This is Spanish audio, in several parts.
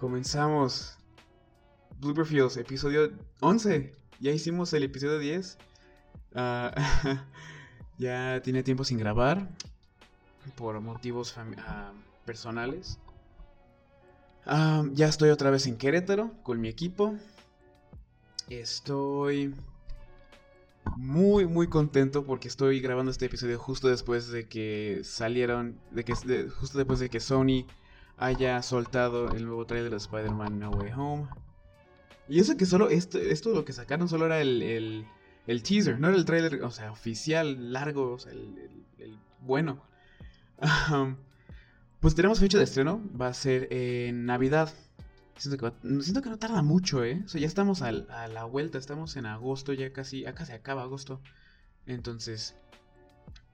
Comenzamos. Blooper Fields, episodio 11. Ya hicimos el episodio 10. Ah, ya tiene tiempo sin grabar. Por motivos ah, personales. Ah, ya estoy otra vez en Querétaro con mi equipo. Estoy muy muy contento porque estoy grabando este episodio justo después de que salieron, de que justo después de que Sony haya soltado el nuevo trailer de Spider-Man No Way Home. Y eso que solo, esto, esto lo que sacaron solo era el, el, teaser, no era el trailer, o sea, oficial, largo, o sea, el, bueno. pues tenemos fecha de estreno, va a ser en Navidad. Siento que, siento que no tarda mucho, ¿eh? O sea, ya estamos a la vuelta, estamos en agosto, ya casi, acá se acaba agosto. Entonces,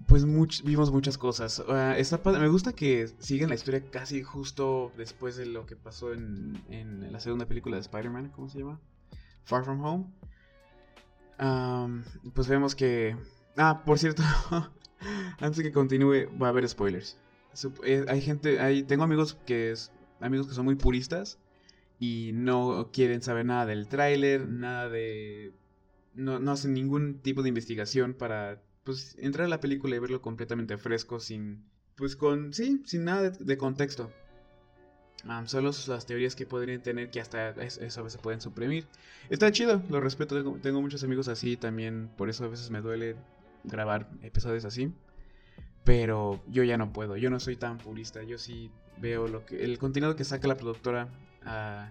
pues vimos muchas cosas. Ah, me gusta que siguen la historia casi justo después de lo que pasó en, en la segunda película de Spider-Man, ¿cómo se llama? Far From Home. pues vemos que... Ah, por cierto, antes de que continúe, va a haber spoilers. Eh, hay gente, hay, tengo amigos que, es, amigos que son muy puristas y no quieren saber nada del tráiler, nada de... No, no hacen ningún tipo de investigación para pues entrar a la película y verlo completamente fresco sin pues con sí sin nada de, contexto. Solo las teorías que podrían tener que hasta eso a veces pueden suprimir. Está chido lo respeto tengo, muchos amigos así también por eso a veces me duele grabar episodios así pero yo ya no puedo yo no soy tan purista yo sí veo lo que el contenido que saca la productora ah,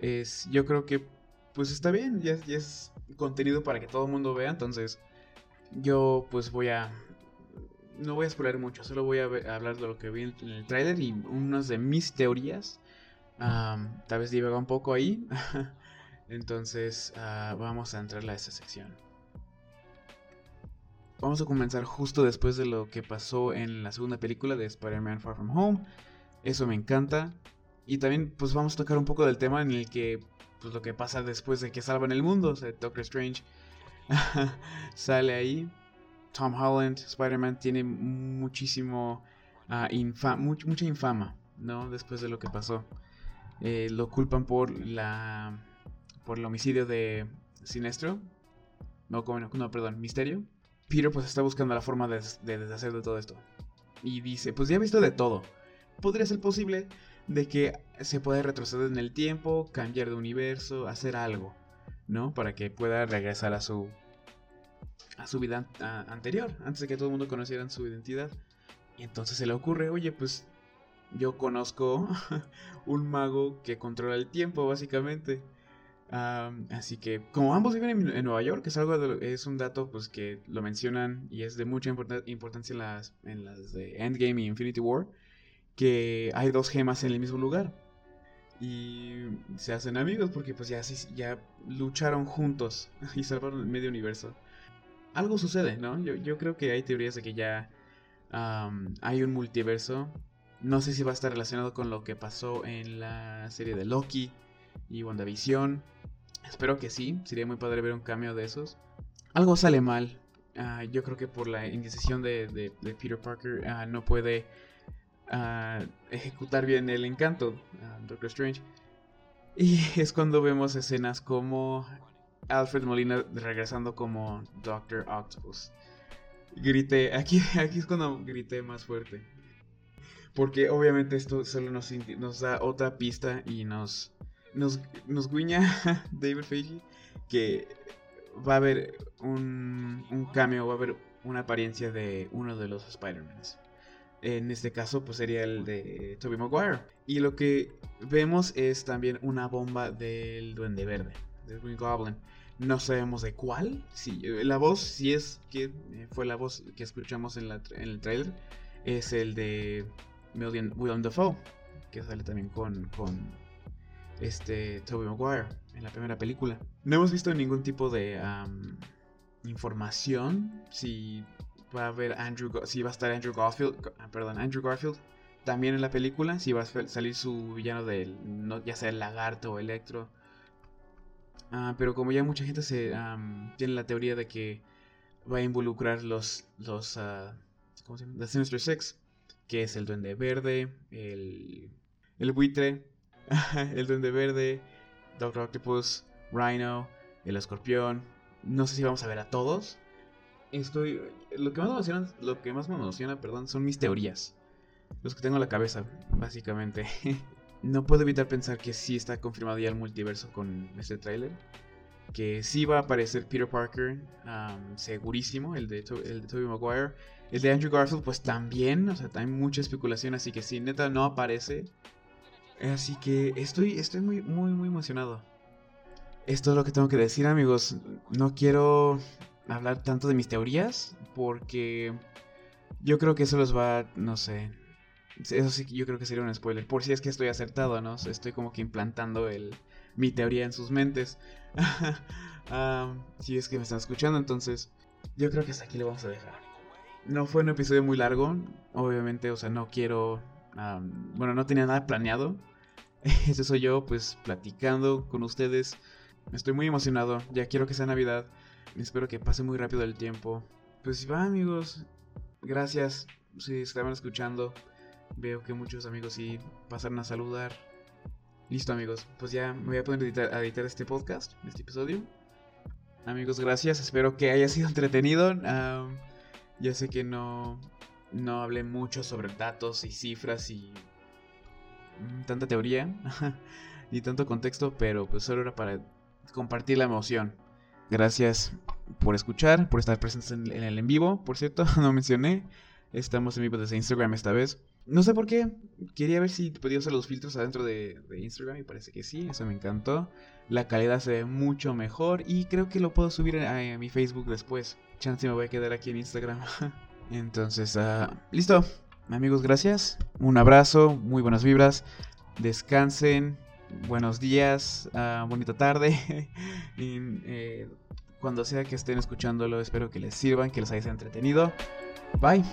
es yo creo que pues está bien ya, ya es contenido para que todo el mundo vea entonces yo pues voy a... No voy a spoiler mucho, solo voy a, hablar de lo que vi en el tráiler y unas de mis teorías. tal vez divaga un poco ahí. Entonces ah, vamos a entrar a esa sección. Vamos a comenzar justo después de lo que pasó en la segunda película de Spider-Man Far From Home. Eso me encanta. Y también pues vamos a tocar un poco del tema en el que pues lo que pasa después de que salvan el mundo. O sea, Doctor Strange sale ahí. Tom Holland, Spider-Man, tiene muchísimo, uh, mucha infama, ¿no? Después de lo que pasó. Eh, lo culpan por la por el homicidio de Sinestro. No, no, perdón, Misterio. Peter pues está buscando la forma de, de deshacer de todo esto. Y dice, pues ya he visto de todo. Podría ser posible de que se pueda retroceder en el tiempo, cambiar de universo, hacer algo. ¿No? Para que pueda regresar a su a su vida anterior, antes de que todo el mundo conociera su identidad. Y entonces se le ocurre, oye, pues yo conozco un mago que controla el tiempo, básicamente. así que, como ambos viven en, Nueva York, es algo es un dato pues que lo mencionan y es de mucha importancia en las, en las de Endgame y Infinity War, que hay dos gemas en el mismo lugar y se hacen amigos porque pues ya, ya lucharon juntos y salvaron el medio universo. Algo sucede, ¿no? Yo, yo creo que hay teorías de que ya hay un multiverso. No sé si va a estar relacionado con lo que pasó en la serie de Loki y WandaVision. Espero que sí, sería muy padre ver un cambio de esos. Algo sale mal. Ah, yo creo que por la indecisión de, Peter Parker ah, no puede a ejecutar bien el encanto, Doctor Strange. Y es cuando vemos escenas como Alfred Molina regresando como Doctor Octopus. Grité, aquí, aquí es cuando grité más fuerte. Porque obviamente esto solo nos, da otra pista y nos, nos, nos guiña David Feige que va a haber un, un cambio, va a haber una apariencia de uno de los Spider-Mans. En este caso, pues sería el de Tobey Maguire. Y lo que vemos es también una bomba del Duende Verde, del Green Goblin. No sabemos de cuál. Si, eh, la voz, si es que eh, fue la voz que escuchamos en, el trailer, es el de William Dafoe, que sale también con, con este Tobey Maguire en la primera película. No hemos visto ningún tipo de información si va a ver Andrew, si va a estar Andrew Garfield, ah, perdón, Andrew Garfield también en la película, si va a salir su villano del, no, ya sea el lagarto o electro. Ah, pero como ya mucha gente se tiene la teoría de que va a involucrar los, los, uh, ¿cómo se llama? The Sinister Six, que es el duende verde, el, el buitre el Duende Verde, Doctor Octopus, Rhino, el Escorpión. No sé si vamos a ver a todos. Estoy. Lo que más me emociona, lo que más me emociona, perdón, son mis teorías. Los que tengo en la cabeza, básicamente. no puedo evitar pensar que sí está confirmado ya el multiverso con este tráiler. Que sí va a aparecer Peter Parker, segurísimo, el de, el de Tobey Maguire. El de Andrew Garfield, pues también, o sea, hay mucha especulación, así que si neta no aparece. Así que estoy, estoy muy, muy, muy emocionado. Esto es lo que tengo que decir, amigos. No quiero hablar tanto de mis teorías, porque yo creo que eso los va, no sé. Eso sí, yo creo que sería un spoiler. Por si es que estoy acertado, ¿no? estoy como que implantando el, mi teoría en sus mentes. si es que me están escuchando, entonces yo creo que hasta aquí lo vamos a dejar. No fue un episodio muy largo, obviamente, o sea, no quiero... bueno, no tenía nada planeado. Ese soy yo, pues, platicando con ustedes. Estoy muy emocionado, ya quiero que sea Navidad. Espero que pase muy rápido el tiempo. Pues va, amigos. Gracias si estaban escuchando. Veo que muchos amigos sí pasaron a saludar. Listo, amigos. Pues ya me voy a poner a editar, este podcast, este episodio. Amigos, gracias. Espero que haya sido entretenido. Ya sé que no, no hablé mucho sobre datos y cifras y mm, tanta teoría ni tanto contexto, pero pues solo era para compartir la emoción. Gracias por escuchar, por estar presentes en, el en vivo, por cierto, no mencioné. Estamos en vivo desde Instagram esta vez. No sé por qué. Quería ver si podía usar los filtros adentro de, Instagram y parece que sí. Eso me encantó. La calidad se ve mucho mejor y creo que lo puedo subir a mi Facebook después chance me voy a quedar aquí en Instagram. Entonces, uh, listo. Amigos, gracias. Un abrazo, muy buenas vibras. Descansen. Buenos días, uh, bonita tarde. eh, cuando sea que estén escuchándolo, espero que les sirvan, que les haya entretenido. Bye.